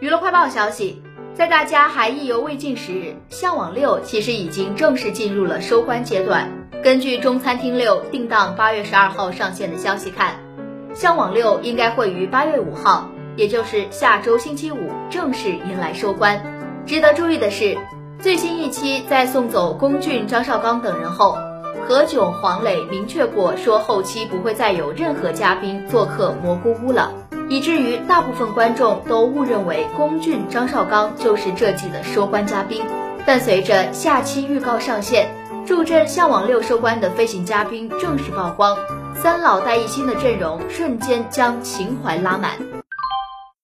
娱乐快报消息，在大家还意犹未尽时，《向往六》其实已经正式进入了收官阶段。根据中餐厅六定档八月十二号上线的消息看，《向往六》应该会于八月五号，也就是下周星期五正式迎来收官。值得注意的是，最新一期在送走龚俊、张绍刚等人后，何炅、黄磊明确过说后期不会再有任何嘉宾做客蘑菇屋了。以至于大部分观众都误认为龚俊、张绍刚就是这季的收官嘉宾。但随着下期预告上线，助阵《向往六》收官的飞行嘉宾正式曝光，三老带一新的阵容瞬间将情怀拉满。